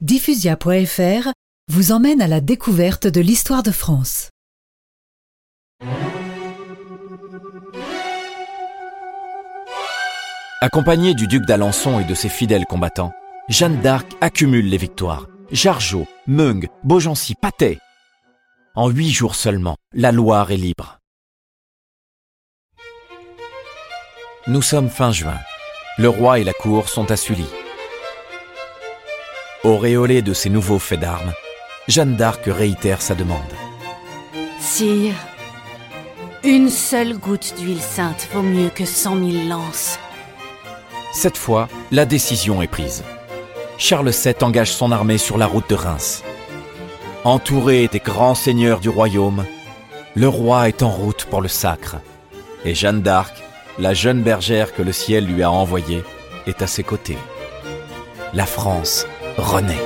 Diffusia.fr vous emmène à la découverte de l'histoire de France. Accompagnée du duc d'Alençon et de ses fidèles combattants, Jeanne d'Arc accumule les victoires. Jargeau, Meung, Beaugency, Patay. En huit jours seulement, la Loire est libre. Nous sommes fin juin. Le roi et la cour sont à Sully. Auréolée de ces nouveaux faits d'armes, Jeanne d'Arc réitère sa demande. Sire, une seule goutte d'huile sainte vaut mieux que cent mille lances. Cette fois, la décision est prise. Charles VII engage son armée sur la route de Reims. Entouré des grands seigneurs du royaume, le roi est en route pour le sacre. Et Jeanne d'Arc, la jeune bergère que le ciel lui a envoyée, est à ses côtés. La France renaît.